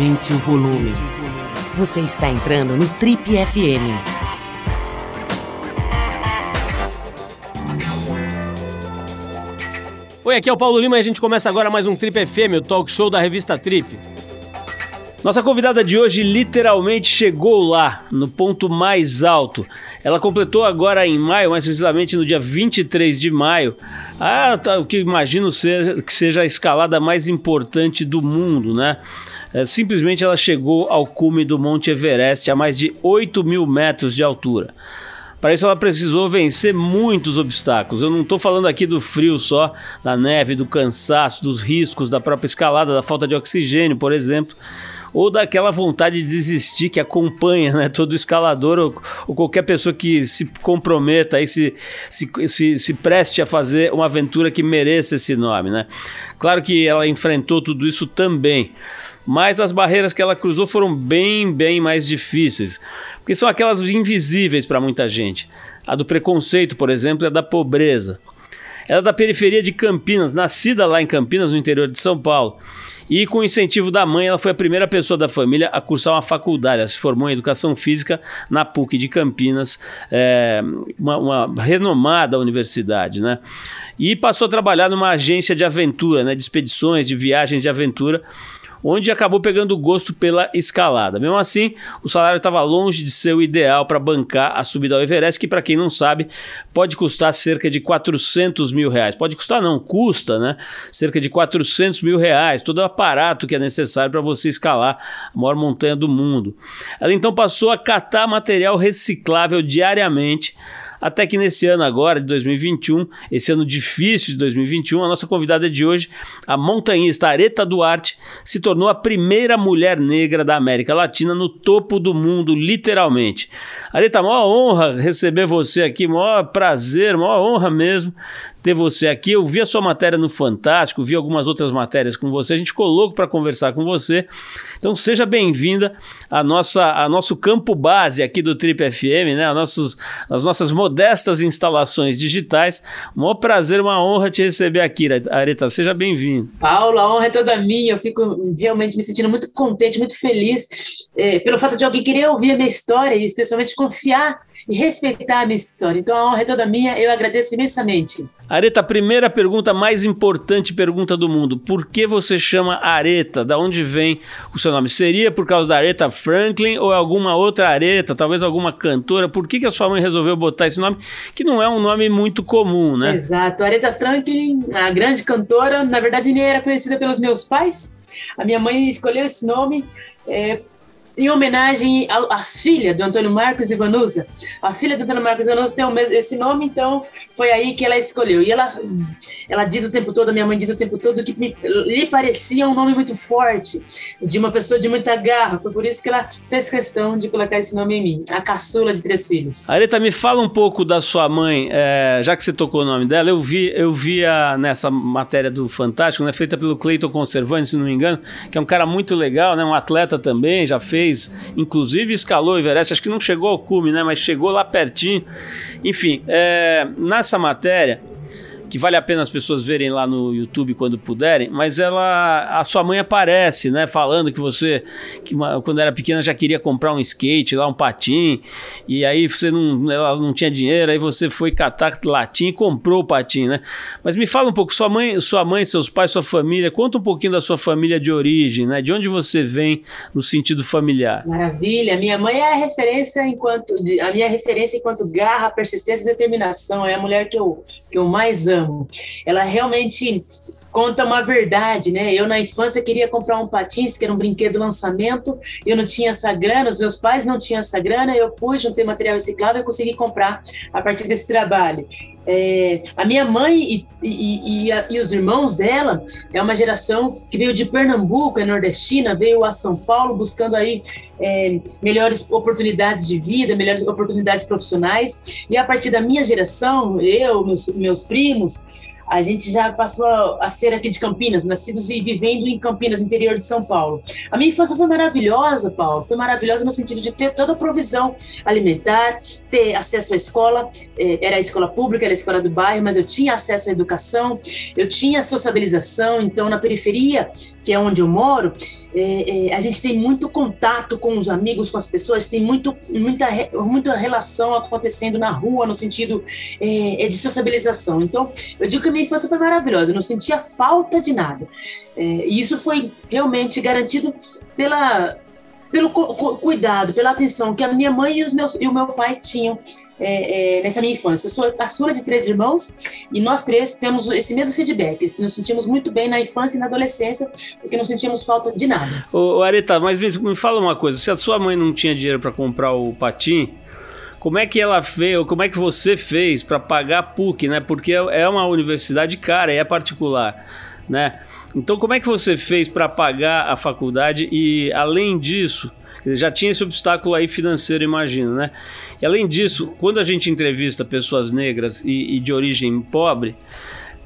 Aumente o volume. Você está entrando no Trip FM. Oi, aqui é o Paulo Lima e a gente começa agora mais um Trip FM, o talk show da revista Trip. Nossa convidada de hoje literalmente chegou lá, no ponto mais alto. Ela completou agora em maio, mais precisamente no dia 23 de maio, a, tá, o que imagino ser, que seja a escalada mais importante do mundo, né? É, simplesmente ela chegou ao cume do Monte Everest a mais de 8 mil metros de altura. Para isso ela precisou vencer muitos obstáculos. Eu não estou falando aqui do frio só, da neve, do cansaço, dos riscos da própria escalada, da falta de oxigênio, por exemplo, ou daquela vontade de desistir que acompanha né, todo escalador ou, ou qualquer pessoa que se comprometa e se, se, se, se preste a fazer uma aventura que mereça esse nome. Né? Claro que ela enfrentou tudo isso também mas as barreiras que ela cruzou foram bem, bem mais difíceis, porque são aquelas invisíveis para muita gente. A do preconceito, por exemplo, é a da pobreza. Ela é da periferia de Campinas, nascida lá em Campinas, no interior de São Paulo. E com o incentivo da mãe, ela foi a primeira pessoa da família a cursar uma faculdade. Ela se formou em Educação Física na PUC de Campinas, é, uma, uma, renomada universidade, né? E passou a trabalhar numa agência de aventura, né, de expedições, de viagens de aventura, onde acabou pegando gosto pela escalada. Mesmo assim, o salário estava longe de ser o ideal para bancar a subida ao Everest, que, para quem não sabe, pode custar cerca de 400 mil reais. Pode custar, não, custa, né? Cerca de 400 mil reais, todo o aparato que é necessário para você escalar a maior montanha do mundo. Ela então passou a catar material reciclável diariamente até que nesse ano agora, de 2021, esse ano difícil de 2021, a nossa convidada de hoje, a montanhista Areta Duarte, se tornou a primeira mulher negra da América Latina no topo do mundo, literalmente. Areta, maior honra receber você aqui, maior prazer, maior honra mesmo ter você aqui. Eu vi a sua matéria no Fantástico, vi algumas outras matérias com você. A gente ficou louco para conversar com você. Então seja bem-vinda a nossa a nosso campo base aqui do Trip FM, né? A nossos, as nossas modestas instalações digitais. Um maior prazer, uma honra te receber aqui, Areta. Seja bem-vindo. Paulo, a honra é toda minha. Eu fico realmente me sentindo muito contente, muito feliz é, pelo fato de alguém querer ouvir a minha história e especialmente confiar e respeitar a minha história. Então a honra é toda minha, eu agradeço imensamente. Areta, primeira pergunta mais importante pergunta do mundo. Por que você chama Areta? Da onde vem o seu nome? Seria por causa da Areta Franklin ou alguma outra Areta, talvez alguma cantora? Por que, que a sua mãe resolveu botar esse nome, que não é um nome muito comum, né? Exato. Areta Franklin, a grande cantora, na verdade nem era conhecida pelos meus pais. A minha mãe escolheu esse nome é, em homenagem à, filha do Antônio Marcos Ivanusa. A filha do Antônio Marcos Ivanusa tem esse nome, então foi aí que ela escolheu. E ela, ela diz o tempo todo, minha mãe diz o tempo todo, que me, lhe parecia um nome muito forte, de uma pessoa de muita garra. Foi por isso que ela fez questão de colocar esse nome em mim, a caçula de três filhos. Areta, me fala um pouco da sua mãe, é, já que você tocou o nome dela, eu vi, eu vi a, nessa matéria do Fantástico, né, feita pelo Cleiton Conservante, se não me engano, que é um cara muito legal, né, um atleta também, já fez fez, inclusive escalou o Everest, acho que não chegou ao cume, né? Mas chegou lá pertinho. Enfim, é, nessa matéria, que vale a pena as pessoas verem lá no YouTube quando puderem, mas ela, a sua mãe aparece, né, falando que você, que uma, quando era pequena já queria comprar um skate, lá um patim, e aí você não, ela não tinha dinheiro, aí você foi catar latim e comprou o patim, né? Mas me fala um pouco, sua mãe, sua mãe, seus pais, sua família, conta um pouquinho da sua família de origem, né? De onde você vem no sentido familiar? Maravilha, minha mãe é a referência enquanto, a minha referência enquanto garra, persistência e determinação, é a mulher que eu que eu mais amo. Ela realmente conta uma verdade, né? Eu na infância queria comprar um patins, que era um brinquedo lançamento, eu não tinha essa grana, os meus pais não tinham essa grana, eu fui, juntei material reciclável e consegui comprar a partir desse trabalho. É, a minha mãe e, e, e, a, e, os irmãos dela é uma geração que veio de Pernambuco, é nordestina, veio a São Paulo buscando aí é, melhores oportunidades de vida, melhores oportunidades profissionais, e a partir da minha geração, eu, meus, meus primos, a gente já passou a, ser aqui de Campinas, nascidos e vivendo em Campinas, interior de São Paulo. A minha infância foi maravilhosa, Paulo. Foi maravilhosa no sentido de ter toda a provisão alimentar, ter acesso à escola. É, era a escola pública, era a escola do bairro, mas eu tinha acesso à educação, eu tinha sociabilização. Então, na periferia, que é onde eu moro, é, é, a gente tem muito contato com os amigos, com as pessoas, tem muito, muita, muita relação acontecendo na rua, no sentido é, é, de sociabilização. Então, eu digo que a minha infância foi maravilhosa, eu não sentia falta de nada. É, e isso foi realmente garantido pela pelo cuidado, pela atenção que a minha mãe e, os meus, e o meu pai tinham é, é, nessa minha infância. Eu sou caçula de três irmãos e nós três temos esse mesmo feedback. Nos sentimos muito bem na infância e na adolescência, porque não sentíamos falta de nada. Ô, Areta, mas me, fala uma coisa: se a sua mãe não tinha dinheiro para comprar o patim, como é que ela fez, ou como é que você fez para pagar a PUC, né? Porque é uma universidade cara, é particular, né? Então, como é que você fez para pagar a faculdade e, além disso, já tinha esse obstáculo aí financeiro, imagino, né? E, além disso, quando a gente entrevista pessoas negras e, e de origem pobre,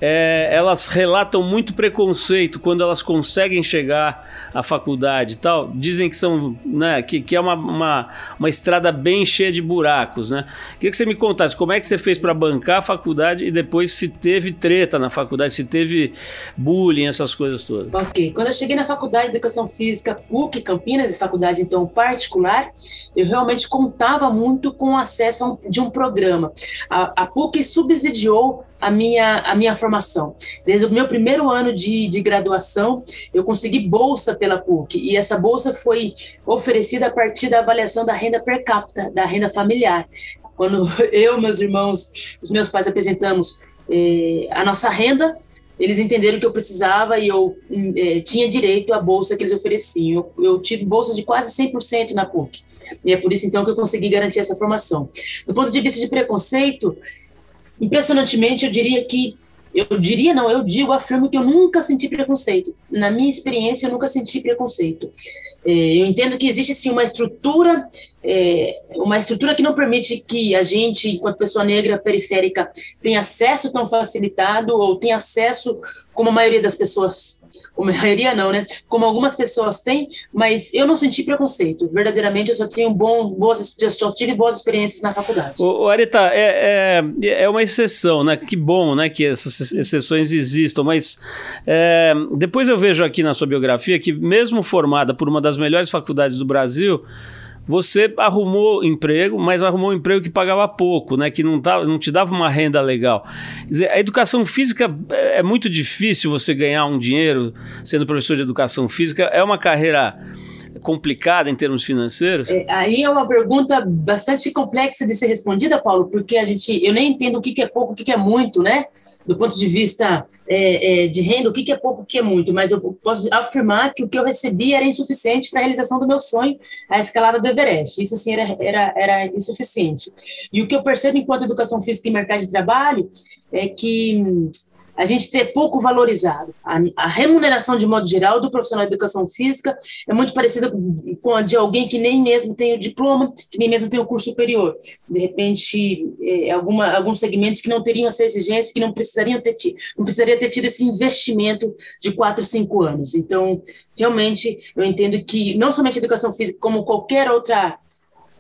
é, elas relatam muito preconceito quando elas conseguem chegar à faculdade e tal. Dizem que são, né, que, que é uma, uma, uma estrada bem cheia de buracos, né? Queria que você me contasse como é que você fez para bancar a faculdade e depois se teve treta na faculdade, se teve bullying, essas coisas todas. Ok. Quando eu cheguei na faculdade de Educação Física PUC Campinas, de faculdade então particular, eu realmente contava muito com o acesso um, de um programa. A, a PUC subsidiou a minha, a minha formação. Desde o meu primeiro ano de, de graduação, eu consegui bolsa pela PUC, e essa bolsa foi oferecida a partir da avaliação da renda per capita, da renda familiar. Quando eu, meus irmãos, os meus pais apresentamos eh, a nossa renda, eles entenderam que eu precisava e eu eh, tinha direito à bolsa que eles ofereciam. Eu, eu tive bolsa de quase 100% na PUC. E é por isso, então, que eu consegui garantir essa formação. Do ponto de vista de preconceito, Impressionantemente, eu diria que eu diria não, eu digo, afirmo que eu nunca senti preconceito. Na minha experiência, eu nunca senti preconceito. É, eu entendo que existe sim uma estrutura, é, uma estrutura que não permite que a gente, enquanto pessoa negra periférica, tenha acesso tão facilitado ou tenha acesso como a maioria das pessoas a maioria não, né? Como algumas pessoas têm, mas eu não senti preconceito. Verdadeiramente, eu só tenho bom, boas, só tive boas experiências na faculdade. O Arita, é, é, é, uma exceção, né? Que bom, né? Que essas exceções existam, mas é, depois eu vejo aqui na sua biografia que mesmo formada por uma das melhores faculdades do Brasil, você arrumou emprego, mas arrumou um emprego que pagava pouco, né? Que não, tava, não te dava uma renda legal. Dizer, a educação física é, é muito difícil você ganhar um dinheiro sendo professor de educação física. É uma carreira complicada em termos financeiros? É, aí é uma pergunta bastante complexa de ser respondida, Paulo, porque a gente, eu nem entendo o que, que é pouco, o que, que é muito, né? Do ponto de vista é, é, de renda, o que, que é pouco, o que é muito, mas eu posso afirmar que o que eu recebi era insuficiente para a realização do meu sonho, a escalada do Everest. Isso, assim, era, era, era insuficiente. E o que eu percebo enquanto educação física e mercado de trabalho é que a gente ter pouco valorizado. A, a, remuneração, de modo geral, do profissional de educação física é muito parecida com a de alguém que nem mesmo tem o diploma, que nem mesmo tem o curso superior. De repente, é, alguma, alguns segmentos que não teriam essa exigência, que não precisariam ter tido, não precisaria ter tido esse investimento de quatro, cinco anos. Então, realmente, eu entendo que não somente a educação física, como qualquer outra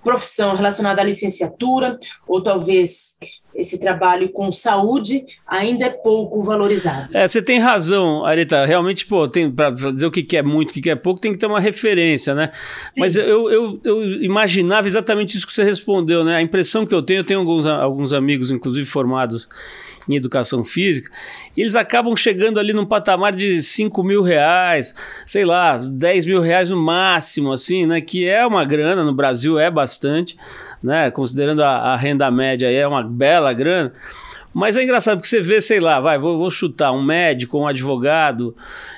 profissão relacionada à licenciatura, ou talvez esse trabalho com saúde ainda é pouco valorizado. É, você tem razão, Arita. Realmente, pô, tem para dizer o que é muito, o que é pouco, tem que ter uma referência, né? Sim. Mas eu, eu, eu, imaginava exatamente isso que você respondeu, né? A impressão que eu tenho, eu tenho alguns, alguns amigos, inclusive formados em educação física, eles acabam chegando ali num patamar de 5 mil reais, sei lá, 10 mil reais no máximo, assim, né? Que é uma grana, no Brasil é bastante, né? Considerando a, a renda média, é uma bela grana. Mas é engraçado porque você vê, sei lá, vai, vou, vou chutar, um médico, um advogado,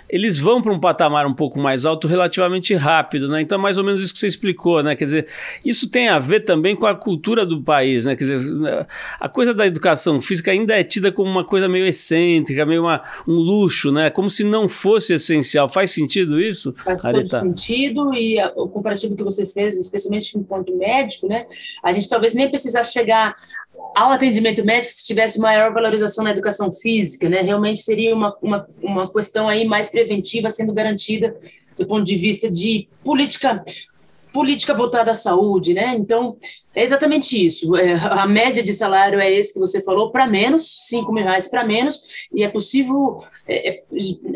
eles vão para um patamar um pouco mais alto relativamente rápido, né? Então, mais ou menos isso que você explicou, né? Quer dizer, isso tem a ver também com a cultura do país, né? Quer dizer, a coisa da educação física ainda é tida como uma coisa meio excêntrica, meio uma, um luxo, né? Como se não fosse essencial. Faz sentido isso? Faz todo sentido e o comparativo que você fez, especialmente ponto médico, né? A gente talvez nem precisasse chegar ao atendimento médico se tivesse maior valorização na educação física, né? Realmente seria uma, uma, uma questão aí mais preventiva sendo garantida do ponto de vista de política política voltada à saúde, né? Então, é exatamente isso. É, a média de salário é esse que você falou, para menos, 5 mil reais para menos, e é possível, é, é,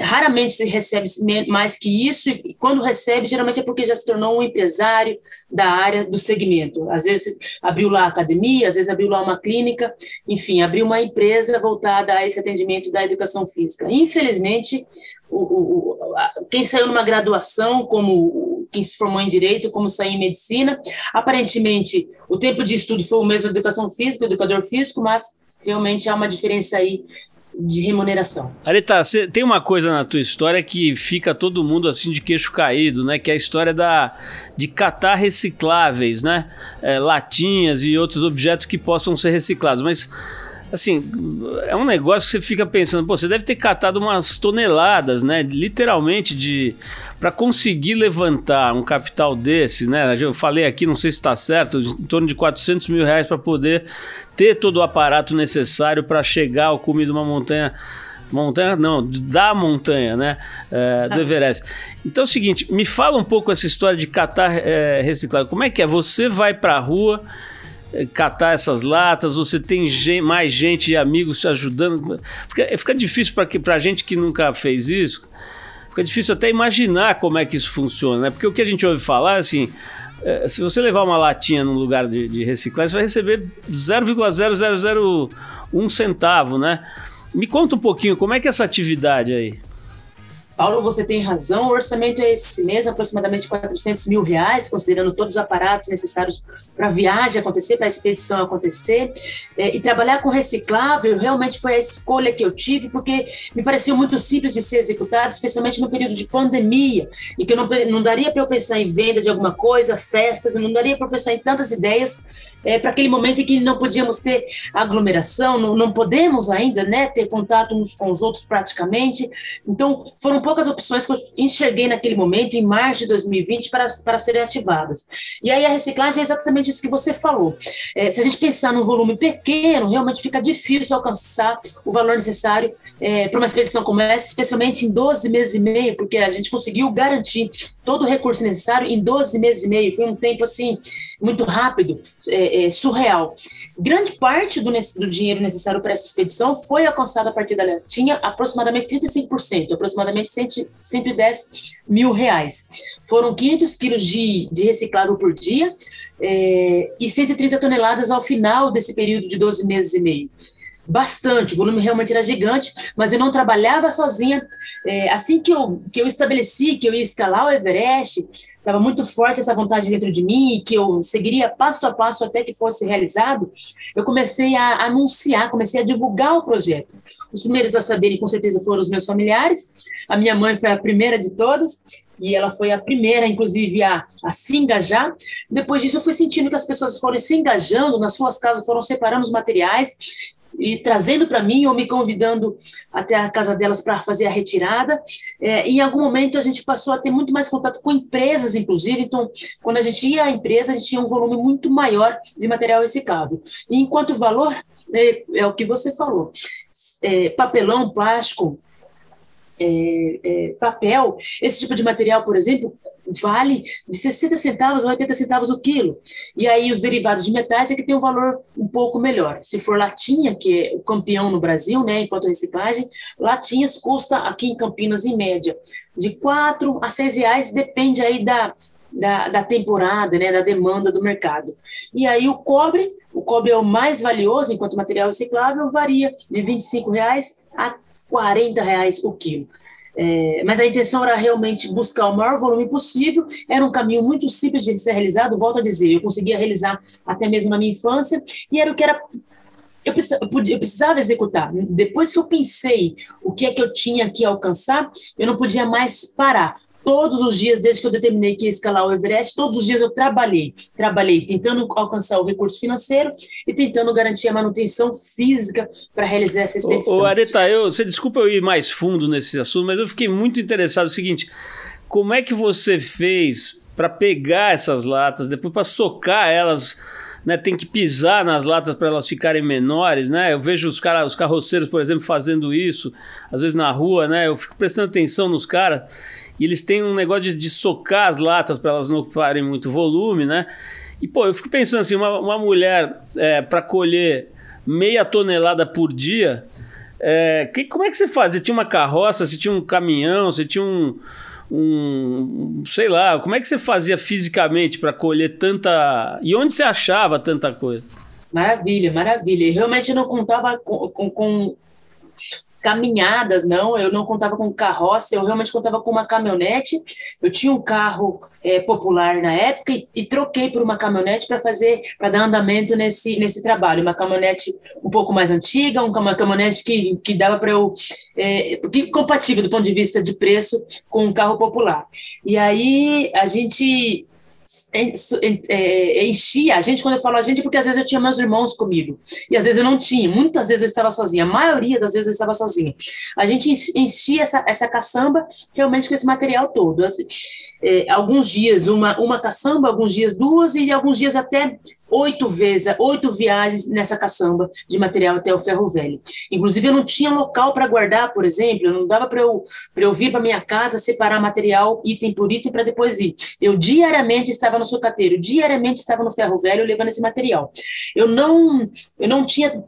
raramente se recebe mais que isso, e quando recebe, geralmente é porque já se tornou um empresário da área do segmento. Às vezes abriu lá academia, às vezes abriu lá uma clínica, enfim, abriu uma empresa voltada a esse atendimento da educação física. Infelizmente, o, o, a, quem saiu numa graduação, como quem se formou em direito, como saiu em medicina, aparentemente o tempo de estudo foi o mesmo educação física, educador físico, mas realmente há uma diferença aí de remuneração. Arita, você tem uma coisa na tua história que fica todo mundo assim de queixo caído, né? Que é a história da de catar recicláveis, né? É, latinhas e outros objetos que possam ser reciclados, mas assim, é um negócio que você fica pensando, pô, você deve ter catado umas toneladas, né? Literalmente de para conseguir levantar um capital desse, né? Eu falei aqui, não sei se está certo, em torno de 400 mil reais para poder ter todo o aparato necessário para chegar ao cume de uma montanha montanha não, da montanha, né, é, do Everest. Então é o seguinte, me fala um pouco essa história de catar é, reciclado. Como é que é? Você vai para a rua catar essas latas, você tem gente, mais gente e amigos te ajudando, porque fica difícil para a gente que nunca fez isso fica difícil até imaginar como é que isso funciona, né? Porque o que a gente ouve falar, assim, é, se você levar uma latinha num lugar de, de reciclagem, você vai receber 0,0001 centavo, né? Me conta um pouquinho, como é que é essa atividade aí? Paulo, você tem razão, o orçamento é esse mesmo, aproximadamente 400 mil reais, considerando todos os aparatos necessários para a viagem acontecer, para a expedição acontecer. É, e trabalhar com reciclável realmente foi a escolha que eu tive, porque me pareceu muito simples de ser executado, especialmente no período de pandemia, e que não, não daria para eu pensar em venda de alguma coisa, festas, não daria para eu pensar em tantas ideias é, para aquele momento em que não podíamos ter aglomeração, não, não podemos ainda né, ter contato uns com os outros praticamente. Então, foram poucas opções que eu enxerguei naquele momento, em março de 2020, para, para serem ativadas. E aí a reciclagem é exatamente isso que você falou. É, se a gente pensar num volume pequeno, realmente fica difícil alcançar o valor necessário é, para uma expedição como essa, especialmente em 12 meses e meio, porque a gente conseguiu garantir todo o recurso necessário em 12 meses e meio. Foi um tempo assim muito rápido. É, é, surreal. Grande parte do, do dinheiro necessário para essa expedição foi alcançada a partir da tinha aproximadamente 35%, aproximadamente 100, 110 mil reais. Foram 500 quilos de, de reciclável por dia é, e 130 toneladas ao final desse período de 12 meses e meio bastante, o volume realmente era gigante, mas eu não trabalhava sozinha. É, assim que eu, que eu estabeleci que eu ia escalar o Everest, estava muito forte essa vontade dentro de mim, que eu seguiria passo a passo até que fosse realizado, eu comecei a anunciar, comecei a divulgar o projeto. Os primeiros a saberem, com certeza, foram os meus familiares. A minha mãe foi a primeira de todas, e ela foi a primeira, inclusive, a, a se engajar. Depois disso, eu fui sentindo que as pessoas foram se engajando, nas suas casas foram separando os materiais, e trazendo para mim ou me convidando até a casa delas para fazer a retirada. É, em algum momento a gente passou a ter muito mais contato com empresas, inclusive. Então, quando a gente ia à empresa, a gente tinha um volume muito maior de material reciclável. E enquanto valor é, é o que você falou, é, papelão, plástico, é, é, papel, esse tipo de material, por exemplo, vale de 60 centavos a 80 centavos o quilo. E aí os derivados de metais é que tem um valor um pouco melhor. Se for latinha, que é o campeão no Brasil, né, enquanto reciclagem, latinhas custa aqui em Campinas, em média, de 4 a 6 reais, depende aí da, da, da temporada, né, da demanda do mercado. E aí o cobre, o cobre é o mais valioso enquanto material reciclável, varia de 25 reais a 40 reais o quilo. É, mas a intenção era realmente buscar o maior volume possível. Era um caminho muito simples de ser realizado. Volto a dizer, eu conseguia realizar até mesmo na minha infância e era o que era eu precisava executar. Depois que eu pensei o que é que eu tinha que alcançar, eu não podia mais parar. Todos os dias, desde que eu determinei que ia escalar o Everest, todos os dias eu trabalhei. Trabalhei tentando alcançar o recurso financeiro e tentando garantir a manutenção física para realizar essa expedição. Ô, ô Areta, eu, você desculpa eu ir mais fundo nesse assunto, mas eu fiquei muito interessado no seguinte: como é que você fez para pegar essas latas, depois para socar elas né, tem que pisar nas latas para elas ficarem menores, né? Eu vejo os cara, os carroceiros, por exemplo, fazendo isso, às vezes na rua, né? Eu fico prestando atenção nos caras e eles têm um negócio de, de socar as latas para elas não ocuparem muito volume, né? E pô, eu fico pensando assim, uma, uma mulher é, para colher meia tonelada por dia, é, que, como é que você faz? Você tinha uma carroça, você tinha um caminhão, você tinha um um, sei lá, como é que você fazia fisicamente para colher tanta. E onde você achava tanta coisa? Maravilha, maravilha. realmente eu não contava com, com, com caminhadas, não. Eu não contava com carroça, eu realmente contava com uma caminhonete. Eu tinha um carro é, popular na época e, e, troquei por uma caminhonete para fazer, para dar andamento nesse, nesse trabalho. Uma caminhonete um pouco mais antiga, uma caminhonete que, que dava para eu. É, que, compatível do ponto de vista de preço com um carro popular. E aí a gente enchia a gente, quando eu falo a gente, porque às vezes eu tinha meus irmãos comigo, e às vezes eu não tinha, muitas vezes eu estava sozinha, a maioria das vezes eu estava sozinha. A gente enchia essa, essa caçamba realmente com esse material todo. Assim, é, alguns dias uma, uma caçamba, alguns dias duas, e alguns dias até oito vezes, oito viagens nessa caçamba de material até o ferro velho. Inclusive, eu não tinha local para guardar, por exemplo, não dava para eu, eu vir para minha casa, separar material item por item para depois ir. Eu diariamente estava no sucateiro, diariamente estava no ferro velho levando esse material. Eu não, eu não tinha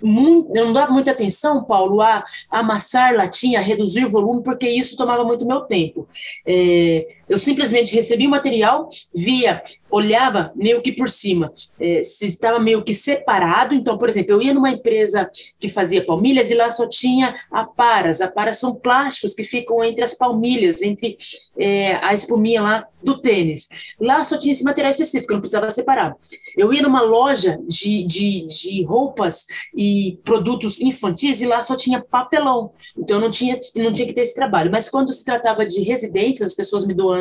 muito, eu não dava muita atenção, Paulo, a, amassar latinha, a reduzir volume, porque isso tomava muito meu tempo. É, eu simplesmente recebia o material, via, olhava meio que por cima, é, se estava meio que separado. Então, por exemplo, eu ia numa empresa que fazia palmilhas e lá só tinha aparas. Aparas são plásticos que ficam entre as palmilhas, entre é, a espuminha lá do tênis. Lá só tinha esse material específico, não precisava separar. Eu ia numa loja de, de, de roupas e produtos infantis e lá só tinha papelão. Então, não tinha, não tinha que ter esse trabalho. Mas quando se tratava de residências, as pessoas me doando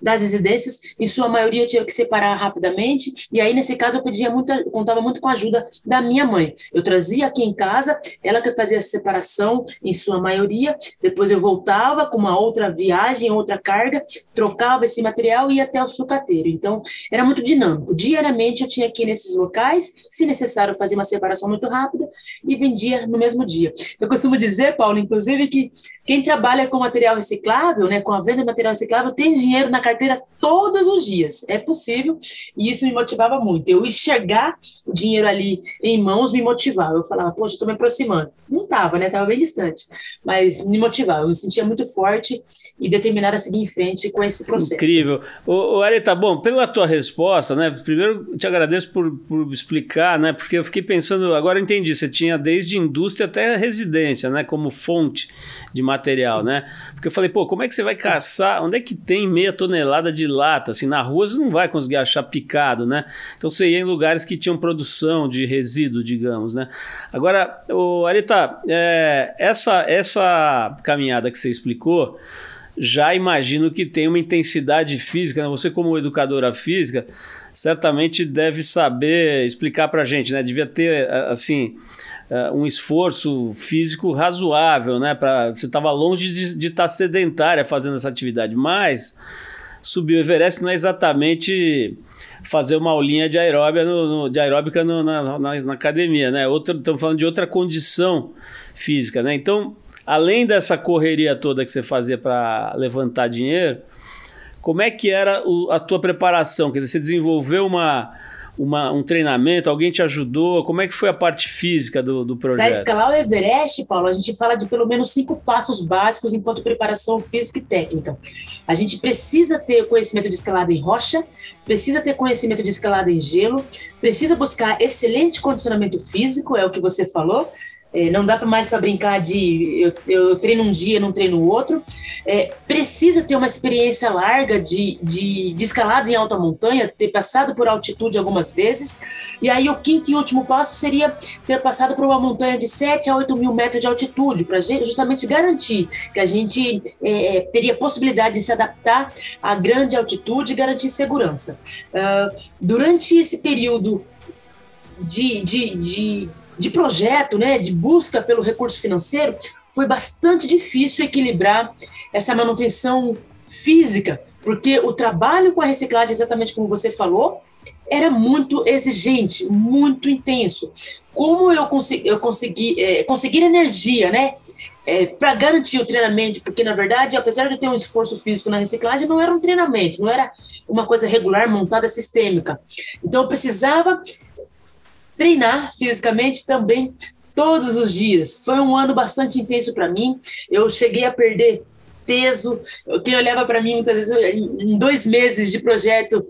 das residências, em sua maioria eu tinha que separar rapidamente, e aí nesse caso eu muita, contava muito com a ajuda da minha mãe. Eu trazia aqui em casa, ela que fazia a separação em sua maioria, depois eu voltava com uma outra viagem, outra carga, trocava esse material e ia até o sucateiro. Então, era muito dinâmico. Diariamente eu tinha que ir nesses locais, se necessário, fazer uma separação muito rápida e vendia no mesmo dia. Eu costumo dizer, Paulo, inclusive, que quem trabalha com material reciclável, né, com a venda de material reciclável, tem dinheiro na carteira todos os dias. É possível, e isso me motivava muito. Eu enxergar o dinheiro ali em mãos me motivava. Eu falava, poxa, estou me aproximando. Não estava, né? Estava bem distante. Mas me motivava. Eu me sentia muito forte e determinada a seguir em frente com esse processo. Incrível. O, o Areta, bom, pela tua resposta, né? Primeiro, te agradeço por, por explicar, né? Porque eu fiquei pensando, agora eu entendi, você tinha desde indústria até residência, né? Como fonte de material, Sim. né? Porque eu falei, pô, como é que você vai Sim. caçar? Onde é que tem meia tonelada de lata? Assim, na rua você não vai conseguir achar picado, né? Então você ia em lugares que tinham produção de resíduo, digamos, né? Agora, o Arita, é, essa, essa caminhada que você explicou, já imagino que tem uma intensidade física, né? Você como educadora física, certamente deve saber explicar para gente, né? Devia ter, assim uh, um esforço físico razoável, né? Pra, você estava longe de estar tá sedentária fazendo essa atividade, mas subir o Everest não é exatamente fazer uma aulinha de aeróbica, no, no de aeróbica no, na, na, na, academia, né? Outro, estamos falando de outra condição física, né? Então, além dessa correria toda que você fazia para levantar dinheiro, como é que era o, a tua preparação? Quer dizer, você desenvolveu uma uma, um treinamento? Alguém te ajudou? Como é que foi a parte física do, do projeto? Para escalar o Everest, Paulo, a gente fala de pelo menos cinco passos básicos enquanto preparação física e técnica. A gente precisa ter conhecimento de escalada em rocha, precisa ter conhecimento de escalada em gelo, precisa buscar excelente condicionamento físico, é o que você falou, é, não dá mais para brincar de eu, eu, treino um dia, não treino o outro. É, precisa ter uma experiência larga de, de, de, escalada em alta montanha, ter passado por altitude algumas vezes. E aí o quinto e último passo seria ter passado por uma montanha de 7 a 8 mil metros de altitude, para justamente garantir que a gente é, é, teria possibilidade de se adaptar à grande altitude e garantir segurança. Uh, durante esse período de, de, de de projeto, né, de busca pelo recurso financeiro, foi bastante difícil equilibrar essa manutenção física, porque o trabalho com a reciclagem, exatamente como você falou, era muito exigente, muito intenso. Como eu consegui, eu consegui é, conseguir energia, né? É, para garantir o treinamento, porque na verdade, apesar de ter um esforço físico na reciclagem, não era um treinamento, não era uma coisa regular, montada, sistêmica. Então eu precisava treinar fisicamente também todos os dias. Foi um ano bastante intenso para mim. Eu cheguei a perder peso. Quem olhava para mim muitas vezes, em dois meses de projeto,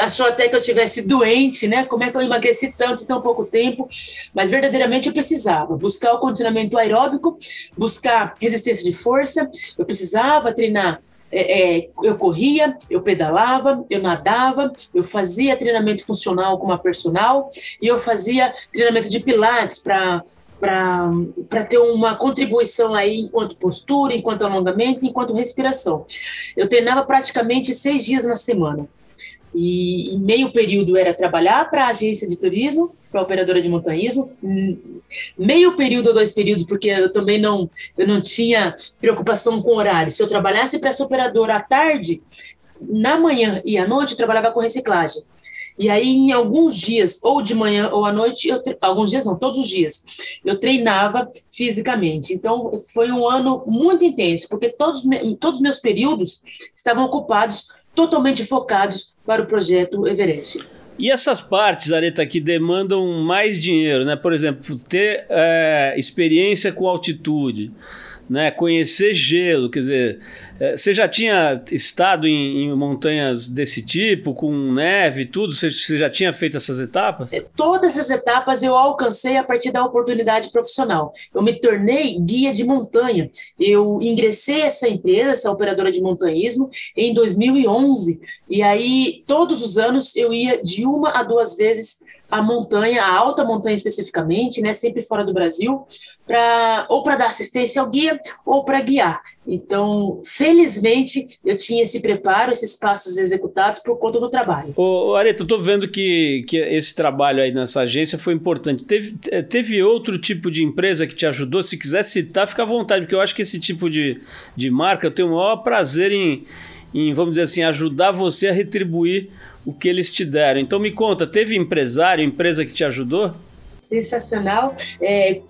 achou até que eu tivesse doente, né? Como é que eu emagreci tanto em tão pouco tempo? Mas verdadeiramente eu precisava buscar o condicionamento aeróbico, buscar resistência de força, eu precisava treinar. É, é, eu corria, eu pedalava, eu nadava, eu fazia treinamento funcional com uma personal e eu fazia treinamento de pilates para para ter uma contribuição aí enquanto postura, enquanto alongamento, enquanto respiração. Eu treinava praticamente seis dias na semana. E em meio período era trabalhar para a agência de turismo, para operadora de montanhismo, meio período ou dois períodos, porque eu também não, eu não tinha preocupação com horário. Se eu trabalhasse para essa operadora à tarde, na manhã e à noite eu trabalhava com reciclagem. E aí, em alguns dias, ou de manhã ou à noite, eu, alguns dias não, todos os dias, eu treinava fisicamente. Então, foi um ano muito intenso, porque todos, todos os meus períodos estavam ocupados, totalmente focados para o projeto Everest. E essas partes, Areta, que demandam mais dinheiro, né? Por exemplo, ter é, experiência com altitude, né? Conhecer gelo, quer dizer, é, você já tinha estado em, em, montanhas desse tipo, com neve, tudo? Você, você, já tinha feito essas etapas? É, todas as etapas eu alcancei a partir da oportunidade profissional. Eu me tornei guia de montanha. Eu ingressei essa empresa, essa operadora de montanhismo, em 2011. E aí, todos os anos, eu ia de uma a duas vezes a montanha, a alta montanha especificamente, né, sempre fora do Brasil, para ou para dar assistência ao guia ou para guiar. Então, felizmente, eu tinha esse preparo, esses passos executados por conta do trabalho. Ô, Areta, eu tô vendo que, que esse trabalho aí nessa agência foi importante. Teve, teve outro tipo de empresa que te ajudou? Se quiser citar, fica à vontade, porque eu acho que esse tipo de, de marca eu tenho o maior prazer em, em, vamos dizer assim, ajudar você a retribuir o que eles te deram. Então me conta, teve empresário, empresa que te ajudou? Sensacional. É,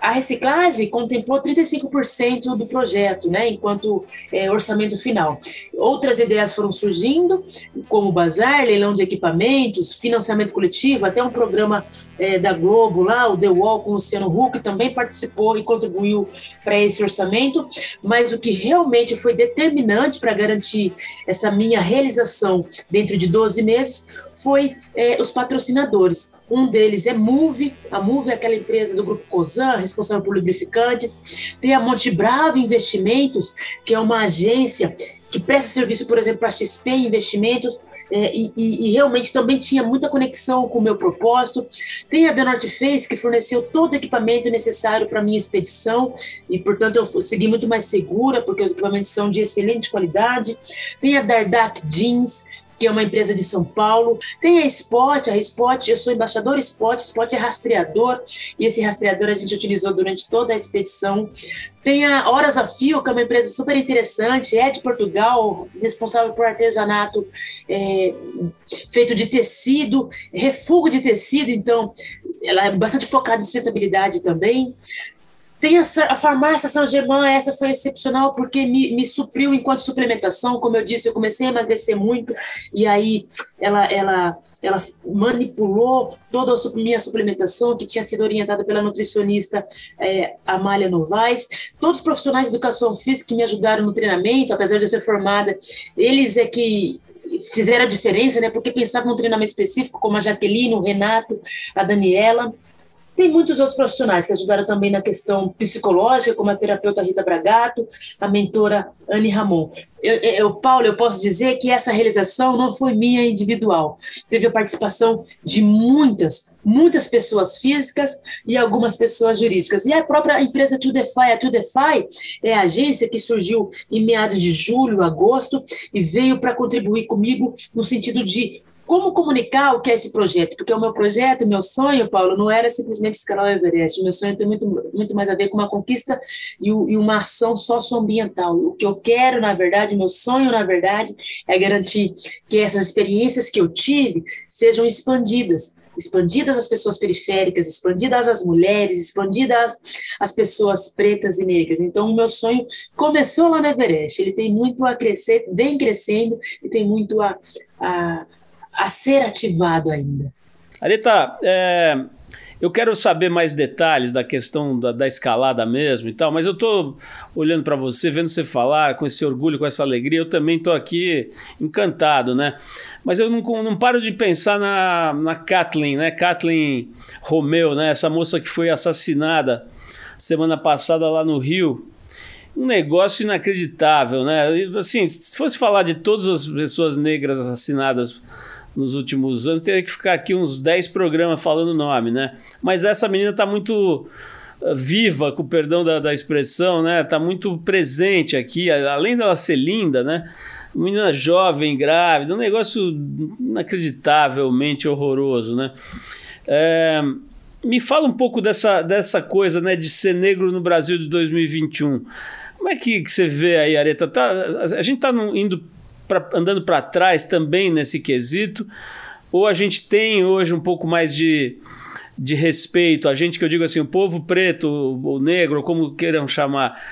a reciclagem contemplou 35% do projeto, né, enquanto é, orçamento final. Outras ideias foram surgindo, como bazar, leilão de equipamentos, financiamento coletivo, até um programa é, da Globo lá, o The Wall com o Luciano Huck, também participou e contribuiu para esse orçamento. Mas o que realmente foi determinante para garantir essa minha realização dentro de 12 meses foi é, os patrocinadores. Um deles é Move, a Move é aquela empresa do grupo Cosan, responsável por lubrificantes. Tem a Monte Bravo Investimentos, que é uma agência que presta serviço, por exemplo, para a XP Investimentos, é, e, e, realmente também tinha muita conexão com o meu propósito. Tem a The North Face, que forneceu todo o equipamento necessário para a minha expedição, e portanto eu segui muito mais segura, porque os equipamentos são de excelente qualidade. Tem a Dardak Jeans, que é uma empresa de São Paulo. Tem a Spot, a Spot, eu sou embaixador Spot, Spot é rastreador, e esse rastreador a gente utilizou durante toda a expedição. Tem a Horas a Fio, que é uma empresa super interessante, é de Portugal, responsável por artesanato é, feito de tecido, refugo de tecido, então ela é bastante focada em sustentabilidade também. Tem a, a farmácia São Germain, essa foi excepcional porque me, me supriu enquanto suplementação. Como eu disse, eu comecei a emagrecer muito e aí ela, ela, ela manipulou toda a minha suplementação, que tinha sido orientada pela nutricionista é, Amália Novaes. Todos os profissionais de educação física que me ajudaram no treinamento, apesar de eu ser formada, eles é que fizeram a diferença, né? Porque pensavam no treinamento específico, como a Jaqueline, o Renato, a Daniela. Tem muitos outros profissionais que ajudaram também na questão psicológica, como a terapeuta Rita Bragato, a mentora Anne Ramon. Eu, eu, Paulo, eu posso dizer que essa realização não foi minha individual. Teve a participação de muitas, muitas pessoas físicas e algumas pessoas jurídicas. E a própria empresa To Defy, a To Defy é a agência que surgiu em meados de julho, agosto, e veio para contribuir comigo no sentido de como comunicar o que é esse projeto? Porque o meu projeto, o meu sonho, Paulo, não era simplesmente escalar o Everest. O meu sonho tem muito, muito mais a ver com uma conquista e, e uma ação socioambiental. O que eu quero, na verdade, o meu sonho, na verdade, é garantir que essas experiências que eu tive sejam expandidas expandidas as pessoas periféricas, expandidas as mulheres, expandidas as pessoas pretas e negras. Então, o meu sonho começou lá no Everest. Ele tem muito a crescer, vem crescendo e tem muito a, a a ser ativado ainda. Arita, é, eu quero saber mais detalhes da questão da, da escalada mesmo e tal, mas eu estou olhando para você, vendo você falar com esse orgulho, com essa alegria, eu também estou aqui encantado, né? Mas eu não, não paro de pensar na, na Kathleen, né? Kathleen Romeu, né? Essa moça que foi assassinada semana passada lá no Rio um negócio inacreditável, né? Assim, se fosse falar de todas as pessoas negras assassinadas nos últimos anos, teria que ficar aqui uns 10 programas falando nome, né? Mas essa menina está muito uh, viva, com o perdão da, da expressão, né? Tá muito presente aqui, além dela ser linda, né? Menina jovem, grávida, um negócio inacreditavelmente horroroso, né? É, me fala um pouco dessa, dessa coisa, né, de ser negro no Brasil de 2021. Como é que, que você vê aí, Areta? Tá, a gente está indo pra, andando para trás também nesse quesito? Ou a gente tem hoje um pouco mais de, de respeito? A gente que eu digo assim, o povo preto, o negro, como queiram chamar,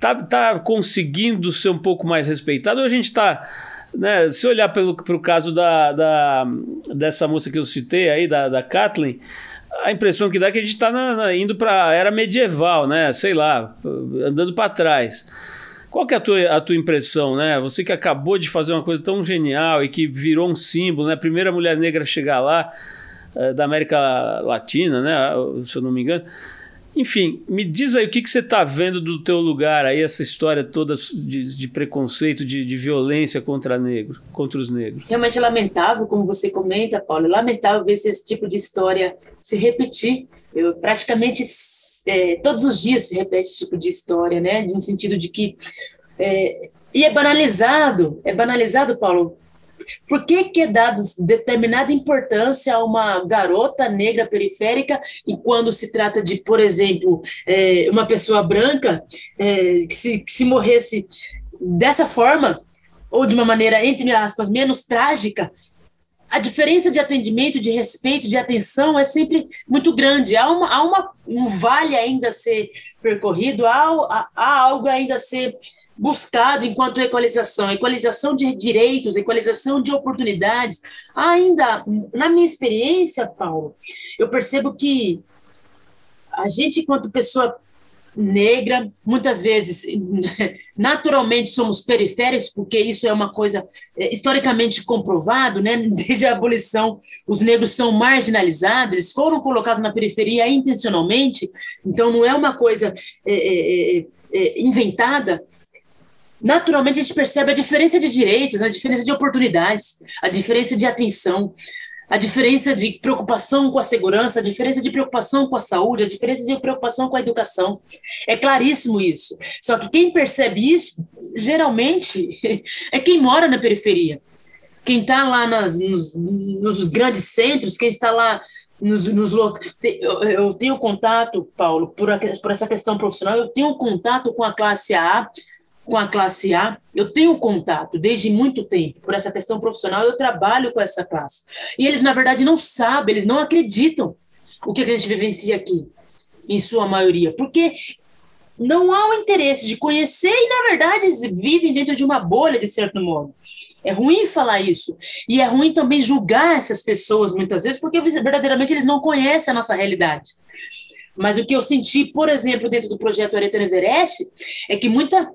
tá, tá conseguindo ser um pouco mais respeitado? Ou a gente está né, se olhar para o caso da, da, dessa moça que eu citei aí, da, da Kathleen, a impressão que dá é que a gente está indo para a era medieval, né? Sei lá, andando para trás. Qual que é a tua, a tua impressão, né? Você que acabou de fazer uma coisa tão genial e que virou um símbolo, né? A primeira mulher negra a chegar lá, é, da América Latina, né? Se eu não me engano. Enfim, me diz aí o que, que você está vendo do teu lugar aí, essa história toda de, de preconceito, de, de, violência contra negro, contra os negros. Realmente é lamentável, como você comenta, Paulo, é lamentável ver esse tipo de história se repetir. Eu praticamente é, todos os dias se repete esse tipo de história, né? No sentido de que é, e é banalizado, é banalizado, Paulo. Por que, que é dada determinada importância a uma garota negra periférica e quando se trata de, por exemplo, é, uma pessoa branca é, que, se, que se morresse dessa forma ou de uma maneira entre aspas menos trágica, a diferença de atendimento, de respeito, de atenção é sempre muito grande. Há, uma, há uma, um vale ainda a ser percorrido, há, há algo ainda a ser buscado enquanto equalização, equalização de direitos, equalização de oportunidades. Ainda, na minha experiência, Paulo, eu percebo que a gente, enquanto pessoa negra, muitas vezes, naturalmente somos periféricos, porque isso é uma coisa é, historicamente comprovado, né? Desde a abolição, os negros são marginalizados, eles foram colocados na periferia intencionalmente, então não é uma coisa é, é, é, é inventada. Naturalmente a gente percebe a diferença de direitos, a diferença de oportunidades, a diferença de atenção, a diferença de preocupação com a segurança, a diferença de preocupação com a saúde, a diferença de preocupação com a educação. É claríssimo isso. Só que quem percebe isso, geralmente, é quem mora na periferia. Quem está lá nas, nos, nos, grandes centros, quem está lá nos, nos eu tenho contato, Paulo, por, por essa questão profissional, eu tenho contato com a classe A, com a classe A, eu tenho contato desde muito tempo, por essa questão profissional, eu trabalho com essa classe. E eles, na verdade, não sabem, eles não acreditam o que a gente vivencia aqui, em sua maioria, porque não há o interesse de conhecer e, na verdade, eles vivem dentro de uma bolha, de certo modo. É ruim falar isso. E é ruim também julgar essas pessoas, muitas vezes, porque verdadeiramente eles não conhecem a nossa realidade. Mas o que eu senti, por exemplo, dentro do projeto Areta Everest, é que muita